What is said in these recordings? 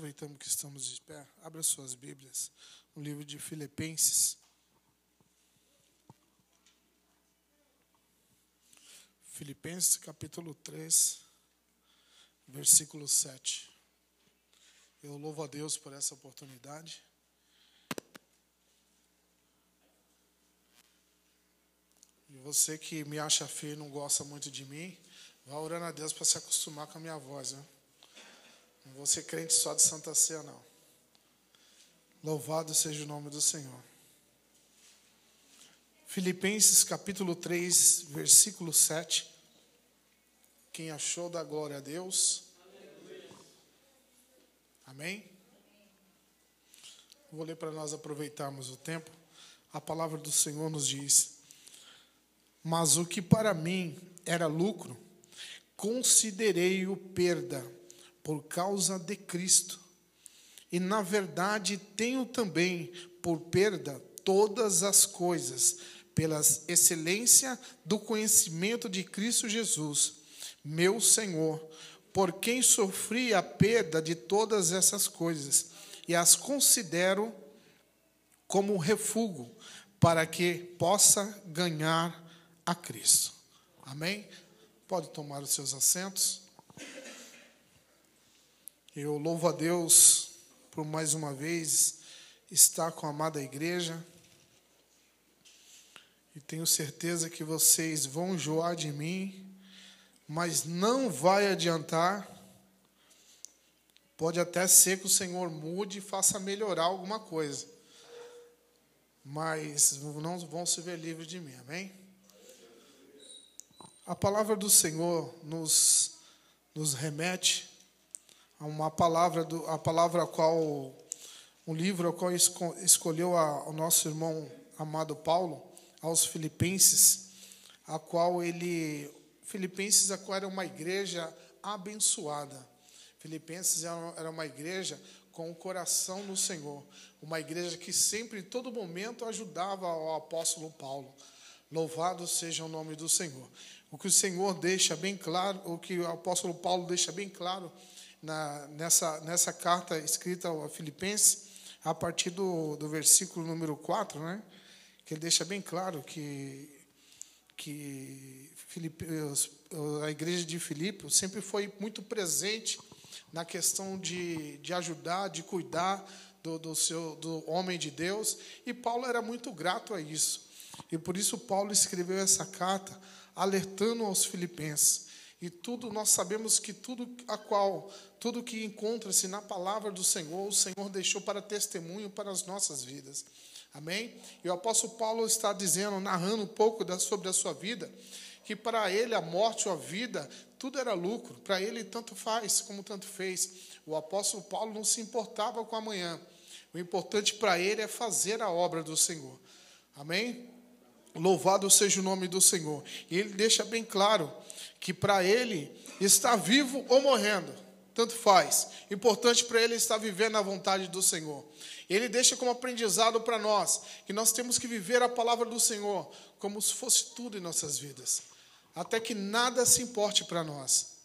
Aproveitamos que estamos de pé. Abra suas Bíblias no livro de Filipenses. Filipenses capítulo 3, versículo 7. Eu louvo a Deus por essa oportunidade. E você que me acha feio e não gosta muito de mim, vá orando a Deus para se acostumar com a minha voz. Né? Não vou ser crente só de Santa Ceia, não. Louvado seja o nome do Senhor. Filipenses capítulo 3, versículo 7. Quem achou da glória a Deus? Amém? Vou ler para nós aproveitarmos o tempo. A palavra do Senhor nos diz: Mas o que para mim era lucro, considerei-o perda por causa de Cristo. E na verdade tenho também por perda todas as coisas, pela excelência do conhecimento de Cristo Jesus, meu Senhor, por quem sofri a perda de todas essas coisas e as considero como refúgio para que possa ganhar a Cristo. Amém? Pode tomar os seus assentos. Eu louvo a Deus por mais uma vez estar com a amada igreja. E tenho certeza que vocês vão enjoar de mim, mas não vai adiantar. Pode até ser que o Senhor mude e faça melhorar alguma coisa. Mas não vão se ver livres de mim, amém? A palavra do Senhor nos, nos remete uma palavra do, a palavra a qual um livro ao qual escolheu a, o nosso irmão amado Paulo aos Filipenses, a qual ele Filipenses a qual era uma igreja abençoada. Filipenses era uma igreja com o coração no Senhor, uma igreja que sempre, em todo momento, ajudava o apóstolo Paulo. Louvado seja o nome do Senhor. O que o Senhor deixa bem claro, o que o apóstolo Paulo deixa bem claro na, nessa, nessa carta escrita a Filipenses, a partir do, do versículo número 4, né, que ele deixa bem claro que, que Filipe, a igreja de Filipe sempre foi muito presente na questão de, de ajudar, de cuidar do, do, seu, do homem de Deus, e Paulo era muito grato a isso. E por isso Paulo escreveu essa carta alertando aos filipenses e tudo nós sabemos que tudo a qual tudo que encontra-se na palavra do Senhor, o Senhor deixou para testemunho para as nossas vidas. Amém? E o apóstolo Paulo está dizendo, narrando um pouco da, sobre a sua vida, que para ele a morte ou a vida, tudo era lucro. Para ele tanto faz como tanto fez. O apóstolo Paulo não se importava com amanhã. O importante para ele é fazer a obra do Senhor. Amém? Louvado seja o nome do Senhor. E ele deixa bem claro que para ele estar vivo ou morrendo, tanto faz. Importante para ele estar vivendo a vontade do Senhor. Ele deixa como aprendizado para nós que nós temos que viver a palavra do Senhor como se fosse tudo em nossas vidas, até que nada se importe para nós.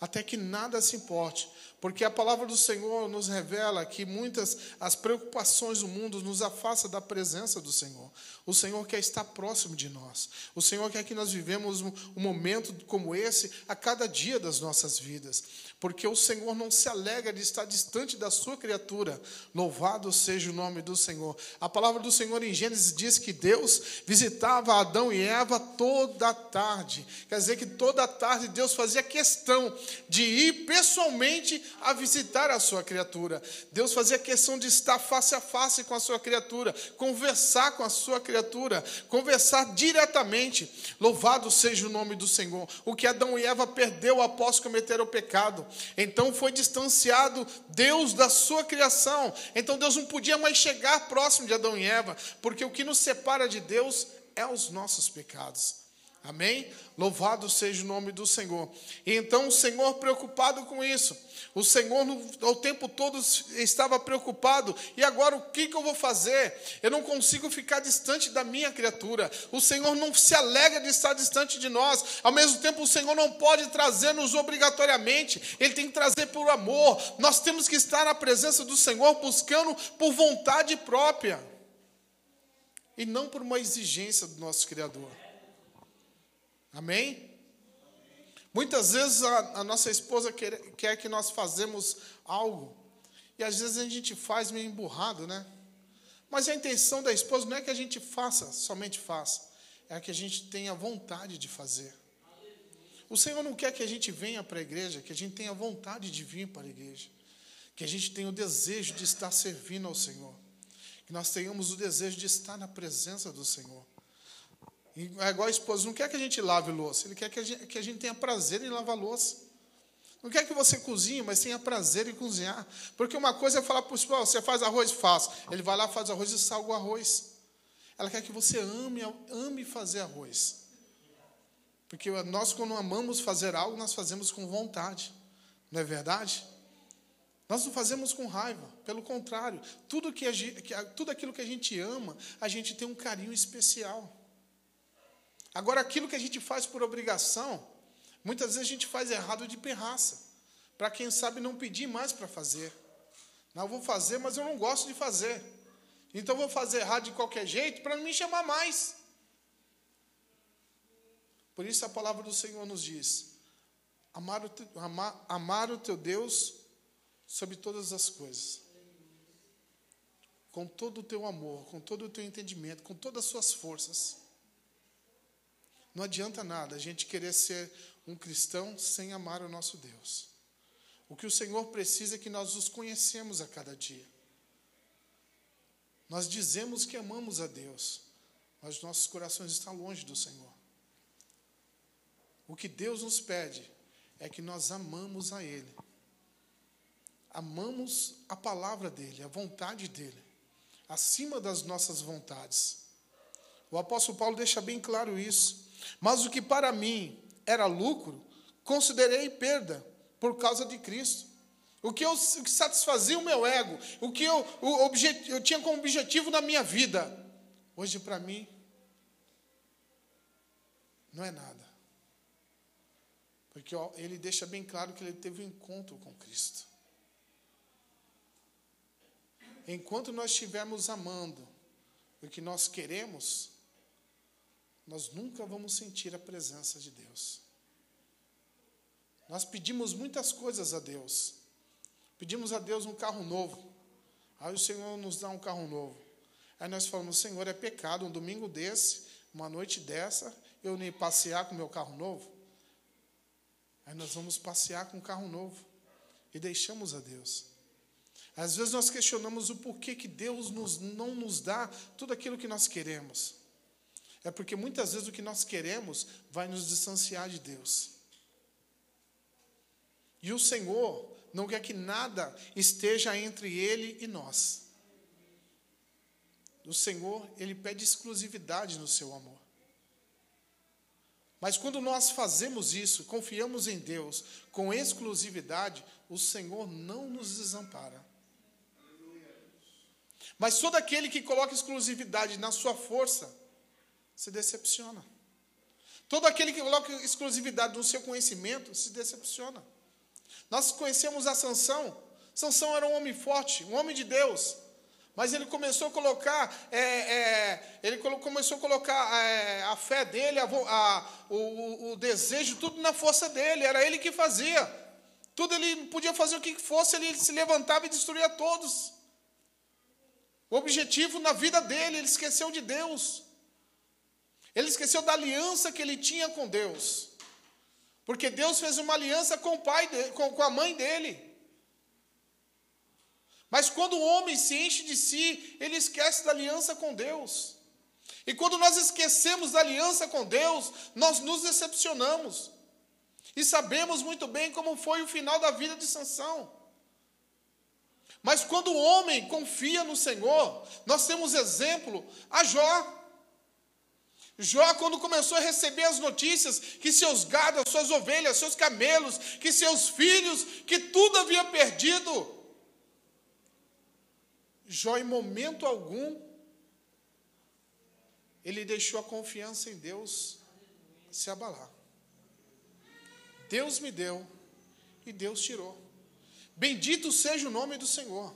Até que nada se importe, porque a palavra do Senhor nos revela que muitas as preocupações do mundo nos afastam da presença do Senhor. O Senhor quer estar próximo de nós. O Senhor quer que nós vivemos um, um momento como esse a cada dia das nossas vidas porque o Senhor não se alegra de estar distante da sua criatura. Louvado seja o nome do Senhor. A palavra do Senhor em Gênesis diz que Deus visitava Adão e Eva toda a tarde. Quer dizer que toda a tarde Deus fazia questão de ir pessoalmente a visitar a sua criatura. Deus fazia questão de estar face a face com a sua criatura, conversar com a sua criatura, conversar diretamente. Louvado seja o nome do Senhor. O que Adão e Eva perdeu após cometer o pecado. Então foi distanciado Deus da sua criação. Então Deus não podia mais chegar próximo de Adão e Eva, porque o que nos separa de Deus é os nossos pecados. Amém? Louvado seja o nome do Senhor. E então o Senhor preocupado com isso. O Senhor o tempo todo estava preocupado. E agora o que, que eu vou fazer? Eu não consigo ficar distante da minha criatura. O Senhor não se alegra de estar distante de nós. Ao mesmo tempo, o Senhor não pode trazer-nos obrigatoriamente. Ele tem que trazer por amor. Nós temos que estar na presença do Senhor buscando por vontade própria. E não por uma exigência do nosso Criador. Amém? Muitas vezes a, a nossa esposa quer, quer, que nós fazemos algo, e às vezes a gente faz meio emburrado, né? Mas a intenção da esposa não é que a gente faça, somente faça, é que a gente tenha vontade de fazer. O Senhor não quer que a gente venha para a igreja, que a gente tenha vontade de vir para a igreja, que a gente tenha o desejo de estar servindo ao Senhor, que nós tenhamos o desejo de estar na presença do Senhor. É igual a esposa, não quer que a gente lave louça, ele quer que a gente, que a gente tenha prazer em lavar louça. Não quer que você cozinhe, mas tenha prazer em cozinhar. Porque uma coisa é falar para o esposo, você faz arroz? Faço. Ele vai lá, faz arroz e salga o arroz. Ela quer que você ame, ame fazer arroz. Porque nós, quando amamos fazer algo, nós fazemos com vontade. Não é verdade? Nós não fazemos com raiva, pelo contrário, tudo, que gente, tudo aquilo que a gente ama, a gente tem um carinho especial. Agora, aquilo que a gente faz por obrigação, muitas vezes a gente faz errado de perraça, para quem sabe não pedir mais para fazer. Não, vou fazer, mas eu não gosto de fazer. Então, vou fazer errado de qualquer jeito para não me chamar mais. Por isso, a palavra do Senhor nos diz: amar o, teu, amar, amar o teu Deus sobre todas as coisas. Com todo o teu amor, com todo o teu entendimento, com todas as suas forças. Não adianta nada a gente querer ser um cristão sem amar o nosso Deus. O que o Senhor precisa é que nós os conhecemos a cada dia. Nós dizemos que amamos a Deus, mas nossos corações estão longe do Senhor. O que Deus nos pede é que nós amamos a Ele. Amamos a palavra dEle, a vontade dEle, acima das nossas vontades. O apóstolo Paulo deixa bem claro isso. Mas o que para mim era lucro, considerei perda por causa de Cristo. O que, eu, o que satisfazia o meu ego, o que eu, o objet, eu tinha como objetivo na minha vida, hoje para mim não é nada. Porque ó, ele deixa bem claro que ele teve um encontro com Cristo. Enquanto nós estivermos amando o que nós queremos, nós nunca vamos sentir a presença de Deus. Nós pedimos muitas coisas a Deus. Pedimos a Deus um carro novo. Aí o Senhor nos dá um carro novo. Aí nós falamos, Senhor, é pecado um domingo desse, uma noite dessa, eu nem passear com meu carro novo. Aí nós vamos passear com um carro novo e deixamos a Deus. Às vezes nós questionamos o porquê que Deus nos, não nos dá tudo aquilo que nós queremos. É porque muitas vezes o que nós queremos vai nos distanciar de Deus. E o Senhor não quer que nada esteja entre Ele e nós. O Senhor, Ele pede exclusividade no seu amor. Mas quando nós fazemos isso, confiamos em Deus com exclusividade, o Senhor não nos desampara. Mas todo aquele que coloca exclusividade na sua força, se decepciona. Todo aquele que coloca exclusividade no seu conhecimento se decepciona. Nós conhecemos a Sansão. Sansão era um homem forte, um homem de Deus. Mas ele começou a colocar, é, é, ele começou a colocar é, a fé dele, a, a, o, o, desejo, tudo na força dele. Era ele que fazia. Tudo ele podia fazer o que fosse, ele se levantava e destruía todos. O objetivo na vida dele, ele esqueceu de Deus. Ele esqueceu da aliança que ele tinha com Deus. Porque Deus fez uma aliança com o pai com a mãe dele. Mas quando o homem se enche de si, ele esquece da aliança com Deus. E quando nós esquecemos da aliança com Deus, nós nos decepcionamos. E sabemos muito bem como foi o final da vida de Sansão. Mas quando o homem confia no Senhor, nós temos exemplo a Jó. Jó, quando começou a receber as notícias que seus gados, suas ovelhas, seus camelos, que seus filhos, que tudo havia perdido, Jó, em momento algum, ele deixou a confiança em Deus se abalar. Deus me deu e Deus tirou. Bendito seja o nome do Senhor.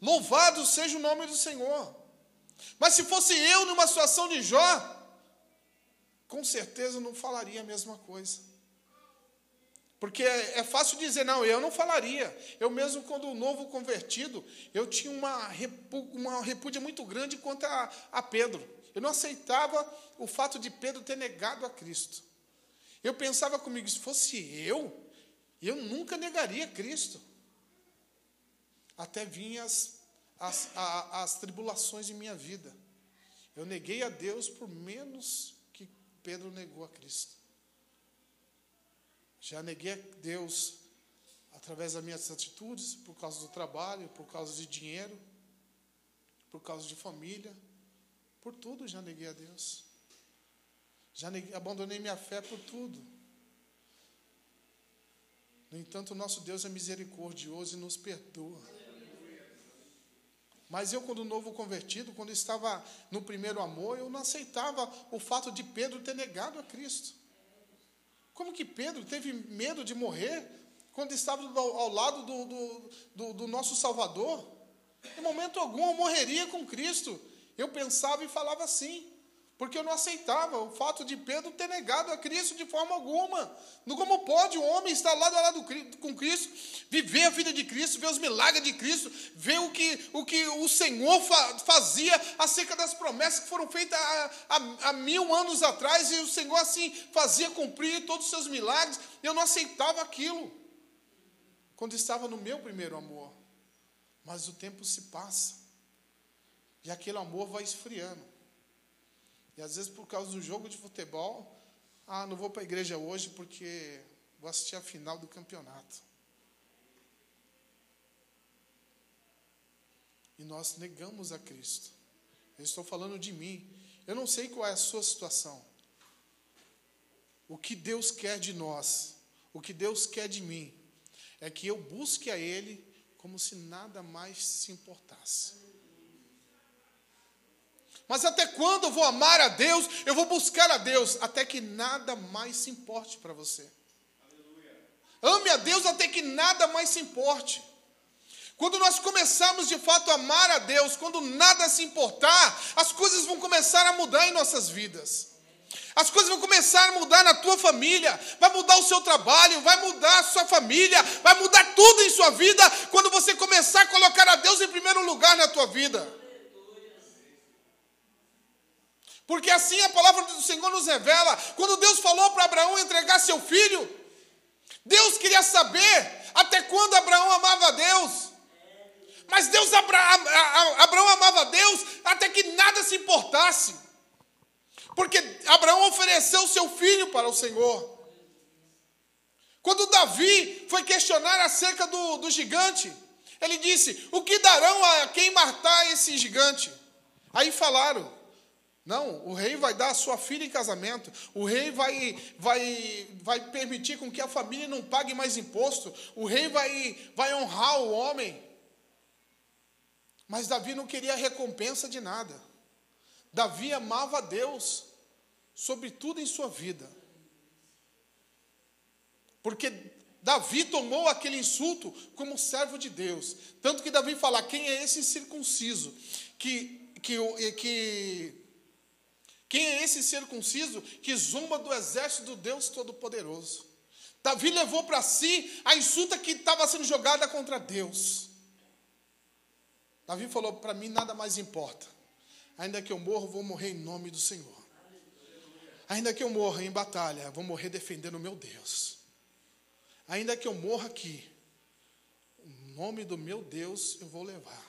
Louvado seja o nome do Senhor. Mas se fosse eu numa situação de Jó, com certeza não falaria a mesma coisa. Porque é, é fácil dizer, não, eu não falaria. Eu mesmo, quando novo convertido, eu tinha uma, uma repúdia muito grande quanto a, a Pedro. Eu não aceitava o fato de Pedro ter negado a Cristo. Eu pensava comigo, se fosse eu, eu nunca negaria Cristo. Até vinham as, as, as tribulações em minha vida. Eu neguei a Deus por menos que Pedro negou a Cristo. Já neguei a Deus através das minhas atitudes, por causa do trabalho, por causa de dinheiro, por causa de família, por tudo já neguei a Deus. Já neguei, abandonei minha fé por tudo. No entanto, nosso Deus é misericordioso e nos perdoa. Mas eu, quando novo convertido, quando estava no primeiro amor, eu não aceitava o fato de Pedro ter negado a Cristo. Como que Pedro teve medo de morrer quando estava ao lado do, do, do, do nosso Salvador? Em momento algum eu morreria com Cristo. Eu pensava e falava assim. Porque eu não aceitava o fato de Pedro ter negado a Cristo de forma alguma. Como pode um homem estar lado a lado com Cristo, viver a vida de Cristo, ver os milagres de Cristo, ver o que o, que o Senhor fazia acerca das promessas que foram feitas há, há, há mil anos atrás, e o Senhor assim fazia cumprir todos os seus milagres. Eu não aceitava aquilo quando estava no meu primeiro amor. Mas o tempo se passa, e aquele amor vai esfriando. E às vezes por causa do jogo de futebol, ah, não vou para a igreja hoje porque vou assistir a final do campeonato. E nós negamos a Cristo. Eu estou falando de mim. Eu não sei qual é a sua situação. O que Deus quer de nós, o que Deus quer de mim, é que eu busque a Ele como se nada mais se importasse. Mas até quando eu vou amar a Deus, eu vou buscar a Deus, até que nada mais se importe para você. Ame a Deus até que nada mais se importe. Quando nós começarmos de fato a amar a Deus, quando nada se importar, as coisas vão começar a mudar em nossas vidas. As coisas vão começar a mudar na tua família, vai mudar o seu trabalho, vai mudar a sua família, vai mudar tudo em sua vida quando você começar a colocar a Deus em primeiro lugar na tua vida. Porque assim a palavra do Senhor nos revela. Quando Deus falou para Abraão entregar seu filho, Deus queria saber até quando Abraão amava a Deus. Mas Deus Abraão amava a Deus até que nada se importasse. Porque Abraão ofereceu seu filho para o Senhor. Quando Davi foi questionar acerca do, do gigante, ele disse: O que darão a quem matar esse gigante? Aí falaram: não, o rei vai dar a sua filha em casamento. O rei vai, vai, vai permitir com que a família não pague mais imposto. O rei vai, vai honrar o homem. Mas Davi não queria recompensa de nada. Davi amava a Deus sobre tudo em sua vida. Porque Davi tomou aquele insulto como servo de Deus. Tanto que Davi fala: quem é esse circunciso que, que, que quem é esse circunciso que zomba do exército do Deus Todo-Poderoso? Davi levou para si a insulta que estava sendo jogada contra Deus. Davi falou: Para mim nada mais importa. Ainda que eu morra, vou morrer em nome do Senhor. Ainda que eu morra em batalha, vou morrer defendendo o meu Deus. Ainda que eu morra aqui, o nome do meu Deus eu vou levar.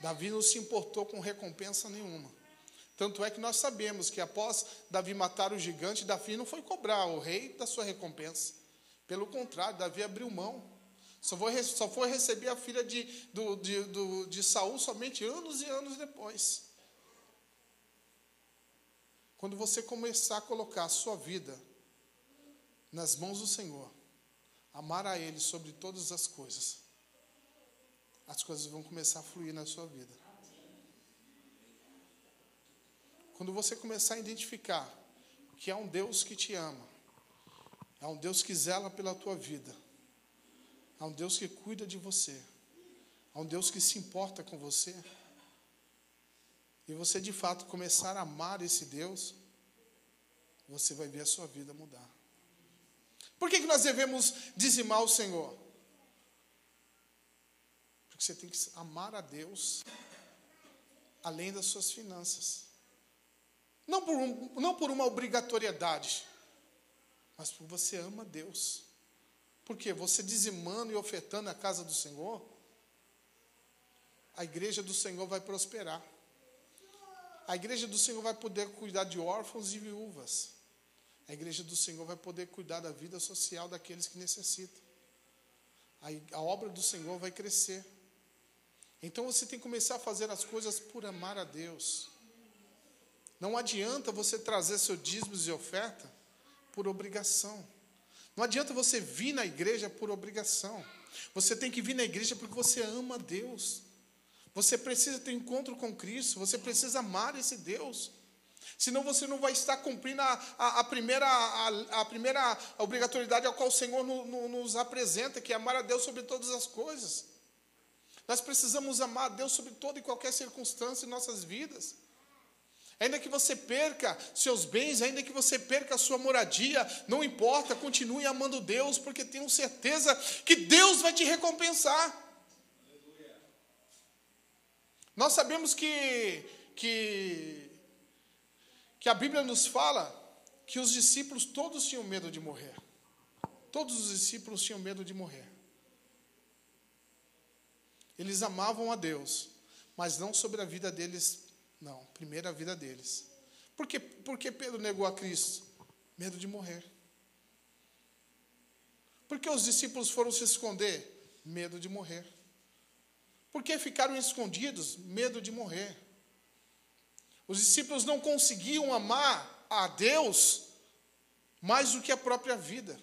Davi não se importou com recompensa nenhuma. Tanto é que nós sabemos que após Davi matar o gigante, Davi não foi cobrar o rei da sua recompensa. Pelo contrário, Davi abriu mão. Só foi, só foi receber a filha de, do, de, do, de Saul somente anos e anos depois. Quando você começar a colocar a sua vida nas mãos do Senhor, amar a Ele sobre todas as coisas, as coisas vão começar a fluir na sua vida. Quando você começar a identificar que há um Deus que te ama, há um Deus que zela pela tua vida, há um Deus que cuida de você, há um Deus que se importa com você, e você de fato começar a amar esse Deus, você vai ver a sua vida mudar. Por que, que nós devemos dizimar o Senhor? Porque você tem que amar a Deus além das suas finanças. Não por, um, não por uma obrigatoriedade, mas porque você ama Deus. Porque você dizimando e ofertando a casa do Senhor, a igreja do Senhor vai prosperar. A igreja do Senhor vai poder cuidar de órfãos e viúvas. A igreja do Senhor vai poder cuidar da vida social daqueles que necessitam. A, a obra do Senhor vai crescer. Então você tem que começar a fazer as coisas por amar a Deus. Não adianta você trazer seus dízimos e oferta por obrigação. Não adianta você vir na igreja por obrigação. Você tem que vir na igreja porque você ama Deus. Você precisa ter encontro com Cristo. Você precisa amar esse Deus. Senão você não vai estar cumprindo a, a, a primeira, a, a, primeira obrigatoriedade a qual o Senhor no, no, nos apresenta, que é amar a Deus sobre todas as coisas. Nós precisamos amar a Deus sobre toda e qualquer circunstância em nossas vidas. Ainda que você perca seus bens, ainda que você perca a sua moradia, não importa, continue amando Deus, porque tenho certeza que Deus vai te recompensar. Nós sabemos que, que, que a Bíblia nos fala que os discípulos todos tinham medo de morrer. Todos os discípulos tinham medo de morrer. Eles amavam a Deus, mas não sobre a vida deles não, primeiro a vida deles. Por que, por que Pedro negou a Cristo? Medo de morrer. Por que os discípulos foram se esconder? Medo de morrer. Por que ficaram escondidos? Medo de morrer. Os discípulos não conseguiam amar a Deus mais do que a própria vida.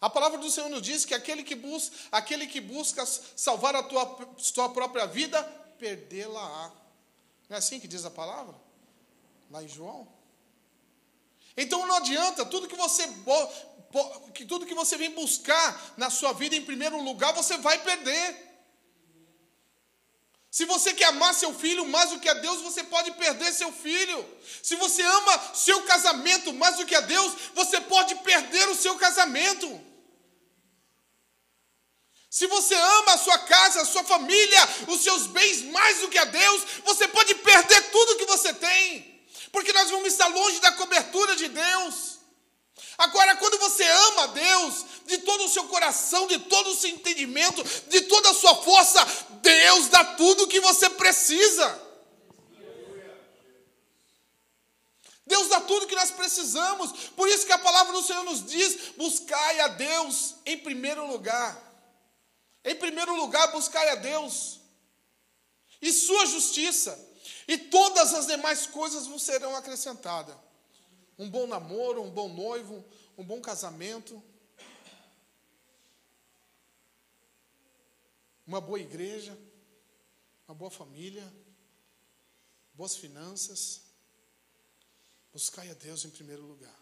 A palavra do Senhor nos diz que aquele que busca, aquele que busca salvar a tua própria vida perdê-la-á. Não é assim que diz a palavra? Lá em João. Então não adianta, tudo que você que tudo que você vem buscar na sua vida em primeiro lugar, você vai perder. Se você quer amar seu filho mais do que a Deus, você pode perder seu filho. Se você ama seu casamento mais do que a Deus, você pode perder o seu casamento. Se você ama a sua casa, a sua família, os seus bens mais do que a Deus, você pode perder tudo que você tem, porque nós vamos estar longe da cobertura de Deus. Agora, quando você ama a Deus de todo o seu coração, de todo o seu entendimento, de toda a sua força, Deus dá tudo o que você precisa. Deus dá tudo que nós precisamos. Por isso que a palavra do Senhor nos diz: buscai a Deus em primeiro lugar. Em primeiro lugar, buscai a Deus e sua justiça, e todas as demais coisas vos serão acrescentadas. Um bom namoro, um bom noivo, um bom casamento, uma boa igreja, uma boa família, boas finanças. Buscai a Deus em primeiro lugar.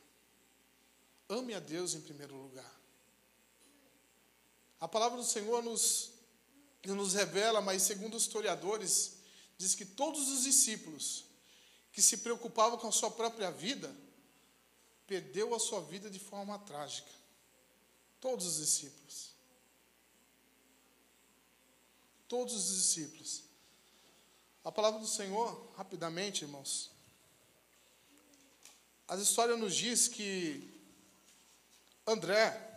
Ame a Deus em primeiro lugar. A palavra do Senhor nos, nos revela, mas segundo os historiadores, diz que todos os discípulos que se preocupavam com a sua própria vida, perdeu a sua vida de forma trágica. Todos os discípulos. Todos os discípulos. A palavra do Senhor, rapidamente, irmãos. As histórias nos diz que André,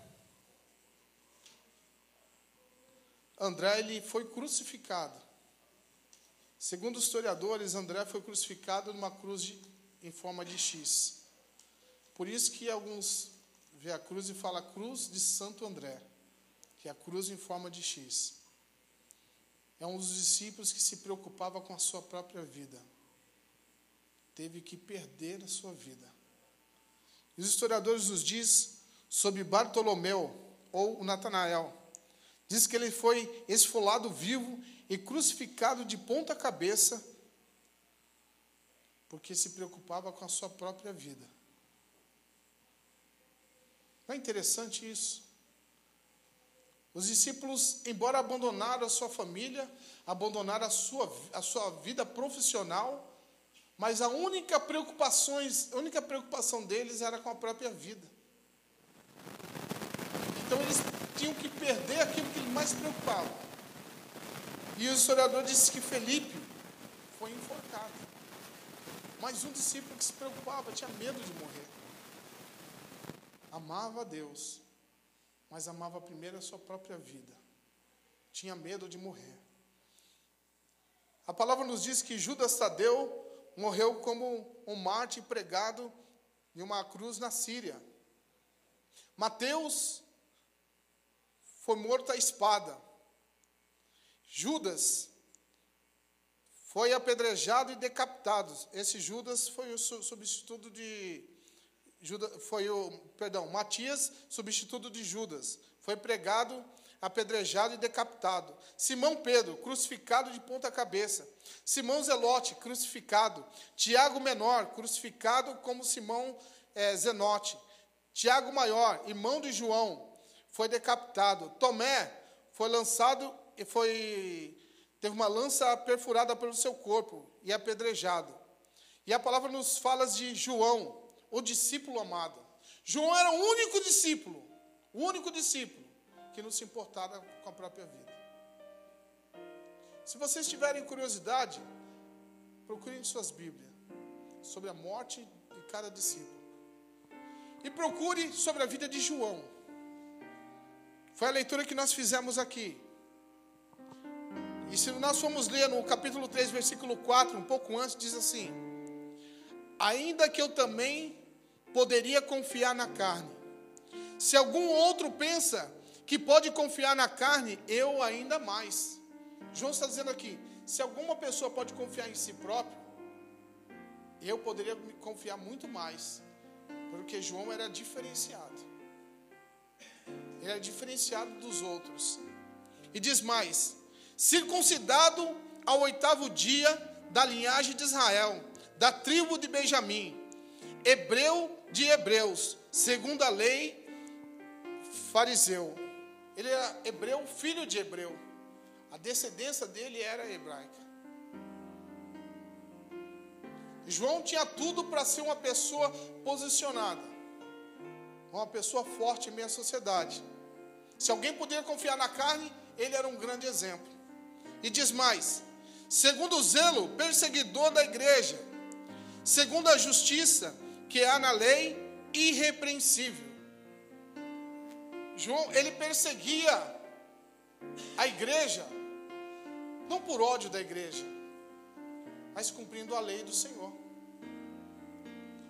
André ele foi crucificado. Segundo os historiadores, André foi crucificado numa cruz de, em forma de X. Por isso que alguns vê a cruz e fala cruz de Santo André, que é a cruz em forma de X. É um dos discípulos que se preocupava com a sua própria vida. teve que perder a sua vida. Os historiadores nos diz sobre Bartolomeu ou Natanael. Diz que ele foi esfolado vivo e crucificado de ponta cabeça porque se preocupava com a sua própria vida. Não é interessante isso? Os discípulos, embora abandonaram a sua família, abandonaram a sua, a sua vida profissional, mas a única, preocupações, a única preocupação deles era com a própria vida. Então eles tinham que perder aquilo que mais preocupava. E o historiador disse que Felipe foi enforcado. Mas um discípulo que se preocupava, tinha medo de morrer. Amava a Deus, mas amava primeiro a sua própria vida. Tinha medo de morrer. A palavra nos diz que Judas Tadeu morreu como um mártir pregado em uma cruz na Síria. Mateus foi morto à espada. Judas foi apedrejado e decapitado. Esse Judas foi o substituto de Judas, foi o, perdão, Matias, substituto de Judas. Foi pregado apedrejado e decapitado. Simão Pedro, crucificado de ponta cabeça. Simão Zelote, crucificado. Tiago Menor, crucificado como Simão é, Zenote. Tiago Maior, irmão de João, foi decapitado. Tomé foi lançado e foi teve uma lança perfurada pelo seu corpo e apedrejado. E a palavra nos fala de João, o discípulo amado. João era o único discípulo, o único discípulo que não se importava com a própria vida. Se vocês tiverem curiosidade, procurem em suas Bíblias sobre a morte de cada discípulo. E procure sobre a vida de João. Foi a leitura que nós fizemos aqui. E se nós formos ler no capítulo 3, versículo 4, um pouco antes, diz assim: Ainda que eu também poderia confiar na carne. Se algum outro pensa que pode confiar na carne, eu ainda mais. João está dizendo aqui: se alguma pessoa pode confiar em si próprio, eu poderia confiar muito mais, porque João era diferenciado. Ele era diferenciado dos outros. E diz mais: circuncidado ao oitavo dia da linhagem de Israel, da tribo de Benjamim, hebreu de hebreus, segundo a lei, fariseu ele era hebreu, filho de hebreu. A descendência dele era hebraica. João tinha tudo para ser uma pessoa posicionada, uma pessoa forte em meia sociedade. Se alguém poderia confiar na carne, ele era um grande exemplo. E diz mais: segundo o zelo perseguidor da igreja, segundo a justiça que há na lei, irrepreensível. João, ele perseguia a igreja, não por ódio da igreja, mas cumprindo a lei do Senhor.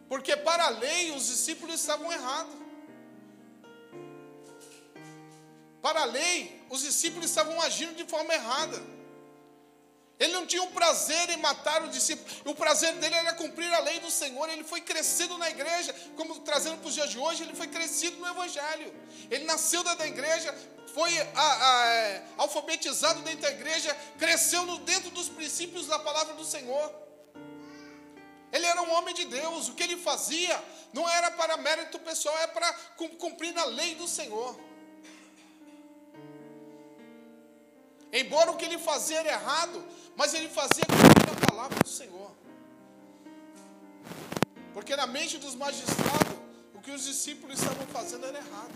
Porque para a lei os discípulos estavam errados. Para a lei, os discípulos estavam agindo de forma errada. Ele não tinha um prazer em matar o discípulo. O prazer dele era cumprir a lei do Senhor. Ele foi crescido na igreja, como trazendo para os dias de hoje, ele foi crescido no Evangelho. Ele nasceu da igreja, foi a, a, é, alfabetizado dentro da igreja, cresceu no, dentro dos princípios da palavra do Senhor. Ele era um homem de Deus. O que ele fazia não era para mérito pessoal, é para cumprir a lei do Senhor. Embora o que ele fazia era errado, mas ele fazia cumprir a palavra do Senhor. Porque na mente dos magistrados, o que os discípulos estavam fazendo era errado.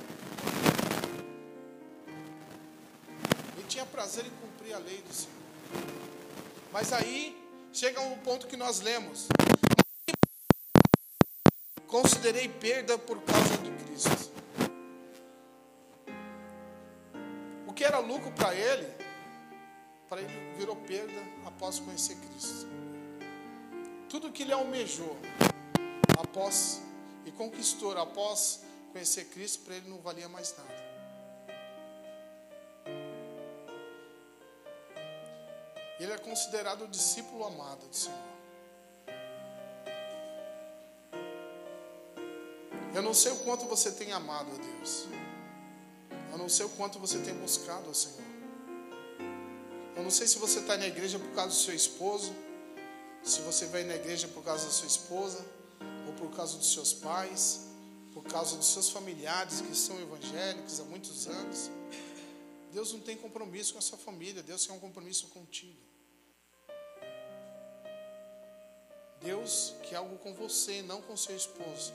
Ele tinha prazer em cumprir a lei do Senhor. Mas aí chega um ponto que nós lemos. Considerei perda por causa de Cristo. O que era lucro para ele, para ele virou perda após conhecer Cristo. Tudo que ele almejou após e conquistou após conhecer Cristo, para ele não valia mais nada. Ele é considerado o discípulo amado do Senhor. Eu não sei o quanto você tem amado a Deus. Eu não sei o quanto você tem buscado ao Senhor. Eu não sei se você está na igreja por causa do seu esposo, se você vai na igreja por causa da sua esposa, ou por causa dos seus pais, por causa dos seus familiares que são evangélicos há muitos anos. Deus não tem compromisso com a sua família, Deus tem um compromisso contigo. Deus quer algo com você, não com seu esposo.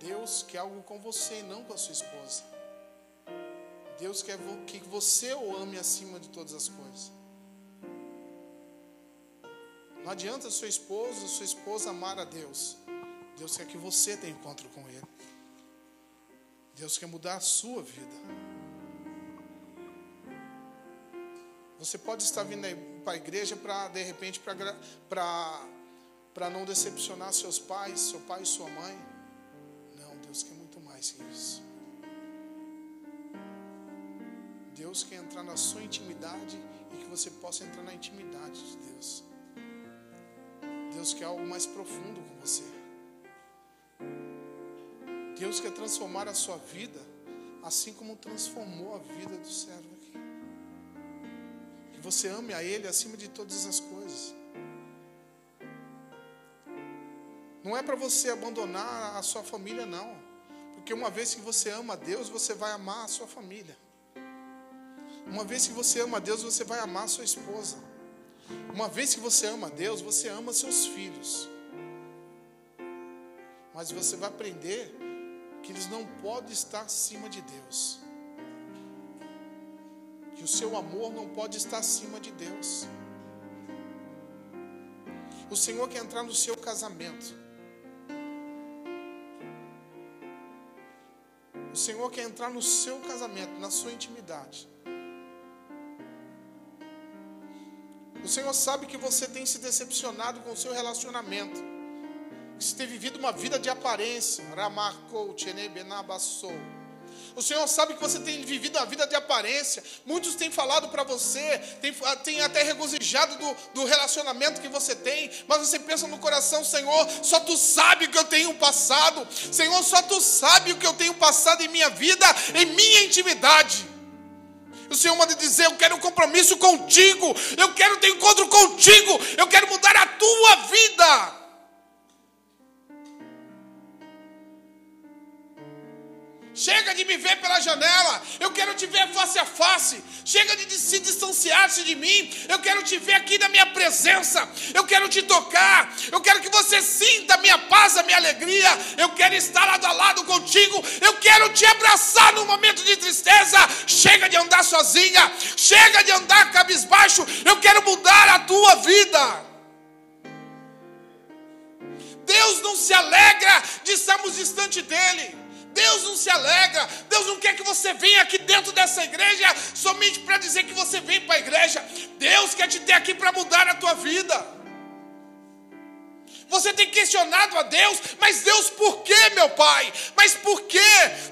Deus quer algo com você, não com a sua esposa. Deus quer que você o ame acima de todas as coisas. Não adianta seu esposo, sua esposa amar a Deus. Deus quer que você tenha encontro com Ele. Deus quer mudar a sua vida. Você pode estar vindo para a igreja para, de repente, para não decepcionar seus pais, seu pai e sua mãe. Não, Deus quer muito mais que isso. Deus quer entrar na sua intimidade e que você possa entrar na intimidade de Deus. Deus quer algo mais profundo com você. Deus quer transformar a sua vida, assim como transformou a vida do servo aqui. Que você ame a Ele acima de todas as coisas. Não é para você abandonar a sua família, não. Porque uma vez que você ama a Deus, você vai amar a sua família. Uma vez que você ama Deus, você vai amar sua esposa. Uma vez que você ama Deus, você ama seus filhos. Mas você vai aprender que eles não podem estar acima de Deus. Que o seu amor não pode estar acima de Deus. O Senhor quer entrar no seu casamento. O Senhor quer entrar no seu casamento, na sua intimidade. O Senhor sabe que você tem se decepcionado com o seu relacionamento. Que você tem vivido uma vida de aparência. O Senhor sabe que você tem vivido uma vida de aparência. Muitos têm falado para você, tem, tem até regozijado do, do relacionamento que você tem, mas você pensa no coração, Senhor, só tu sabe o que eu tenho passado. Senhor, só tu sabe o que eu tenho passado em minha vida, em minha intimidade. O Senhor manda dizer: Eu quero um compromisso contigo, eu quero ter encontro contigo, eu quero mudar a tua vida. Chega de me ver pela janela. Eu quero te ver face a face. Chega de se distanciar-se de mim. Eu quero te ver aqui na minha presença. Eu quero te tocar. Eu quero que você sinta a minha paz, a minha alegria. Eu quero estar lado a lado contigo. Eu quero te abraçar no momento de tristeza. Chega de andar sozinha. Chega de andar cabisbaixo. Eu quero mudar a tua vida. Deus não se alegra de estarmos distante dele. Deus não se alegra, Deus não quer que você venha aqui dentro dessa igreja somente para dizer que você vem para a igreja. Deus quer te ter aqui para mudar a tua vida. Você tem questionado a Deus, mas Deus, por que, meu Pai? Mas por que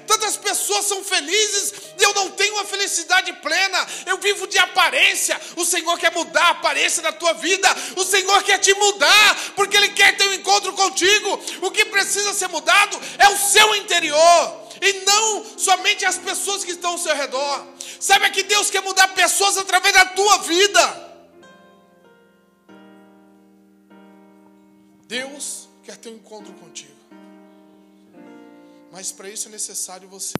tantas pessoas são felizes e eu não tenho a felicidade plena? Eu vivo de aparência. O Senhor quer mudar a aparência da tua vida. O Senhor quer te mudar, porque Ele quer ter um encontro contigo. O que precisa ser mudado é o seu interior e não somente as pessoas que estão ao seu redor. Sabe que Deus quer mudar pessoas através da tua vida. Deus quer ter um encontro contigo. Mas para isso é necessário você